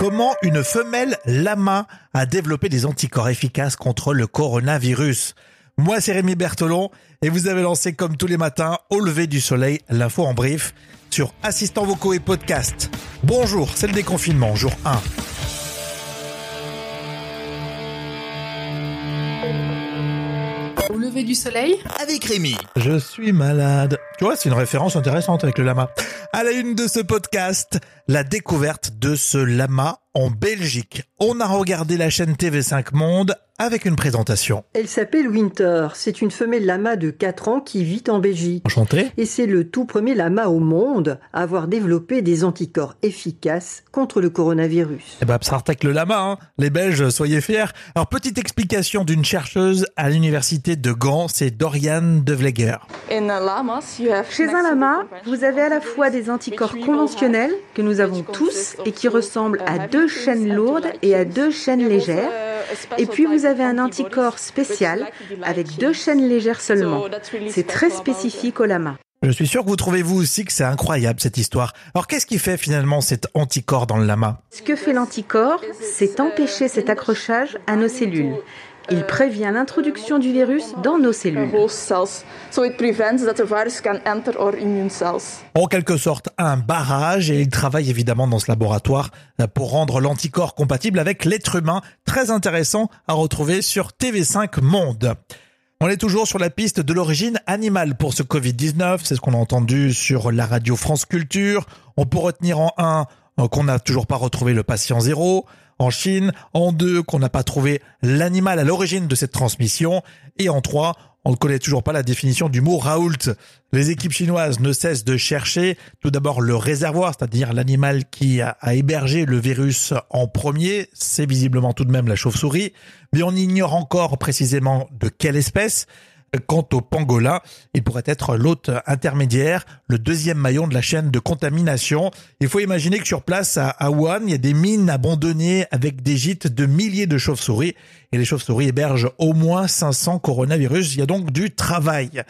Comment une femelle lama a développé des anticorps efficaces contre le coronavirus Moi, c'est Rémi Bertolon et vous avez lancé comme tous les matins au lever du soleil l'info en brief sur assistants vocaux et podcast. Bonjour, c'est le déconfinement, jour 1. Lever du soleil avec Rémi. Je suis malade. Tu vois, c'est une référence intéressante avec le lama. À la une de ce podcast, la découverte de ce lama en Belgique. On a regardé la chaîne TV5 Monde avec une présentation. Elle s'appelle Winter. C'est une femelle lama de 4 ans qui vit en Belgique. Enchanté. Et c'est le tout premier lama au monde à avoir développé des anticorps efficaces contre le coronavirus. Eh ben, avec le lama, hein. les Belges, soyez fiers. Alors, petite explication d'une chercheuse à l'université de Gand, c'est Dorian De Vleger. Chez un lama, vous avez à la fois des anticorps conventionnels que nous avons tous et qui ressemblent à deux chaînes lourdes et à deux chaînes légères. Et puis vous avez un anticorps spécial avec deux chaînes légères seulement. C'est très spécifique au lama. Je suis sûr que vous trouvez vous aussi que c'est incroyable cette histoire. Alors qu'est-ce qui fait finalement cet anticorps dans le lama? Ce que fait l'anticorps, c'est empêcher cet accrochage à nos cellules. Il prévient l'introduction du virus dans nos cellules. En quelque sorte, un barrage et il travaille évidemment dans ce laboratoire pour rendre l'anticorps compatible avec l'être humain. Très intéressant à retrouver sur TV5 Monde. On est toujours sur la piste de l'origine animale pour ce Covid-19. C'est ce qu'on a entendu sur la radio France Culture. On peut retenir en un qu'on n'a toujours pas retrouvé le patient zéro en Chine, en deux, qu'on n'a pas trouvé l'animal à l'origine de cette transmission, et en trois, on ne connaît toujours pas la définition du mot Raoult. Les équipes chinoises ne cessent de chercher tout d'abord le réservoir, c'est-à-dire l'animal qui a, hébergé le virus en premier. C'est visiblement tout de même la chauve-souris, mais on ignore encore précisément de quelle espèce. Quant au pangolin, il pourrait être l'hôte intermédiaire, le deuxième maillon de la chaîne de contamination. Il faut imaginer que sur place, à Wuhan, il y a des mines abandonnées avec des gîtes de milliers de chauves-souris. Et les chauves-souris hébergent au moins 500 coronavirus. Il y a donc du travail.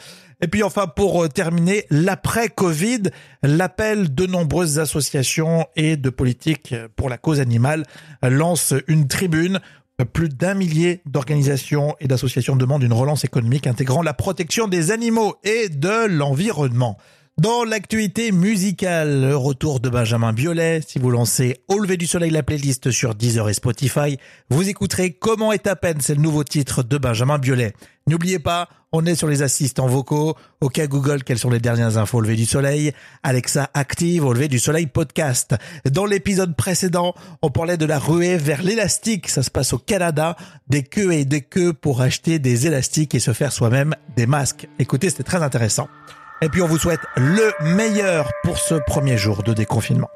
Et puis enfin, pour terminer, l'après-Covid, l'appel de nombreuses associations et de politiques pour la cause animale lance une tribune plus d'un millier d'organisations et d'associations demandent une relance économique intégrant la protection des animaux et de l'environnement. Dans l'actualité musicale, le retour de Benjamin Biolay. Si vous lancez Au lever du soleil la playlist sur Deezer et Spotify, vous écouterez Comment est à peine, c'est le nouveau titre de Benjamin Biolay. N'oubliez pas, on est sur les assistants vocaux. Au cas Google, quelles sont les dernières infos au lever du soleil? Alexa active au lever du soleil podcast. Dans l'épisode précédent, on parlait de la ruée vers l'élastique. Ça se passe au Canada. Des queues et des queues pour acheter des élastiques et se faire soi-même des masques. Écoutez, c'était très intéressant. Et puis on vous souhaite le meilleur pour ce premier jour de déconfinement.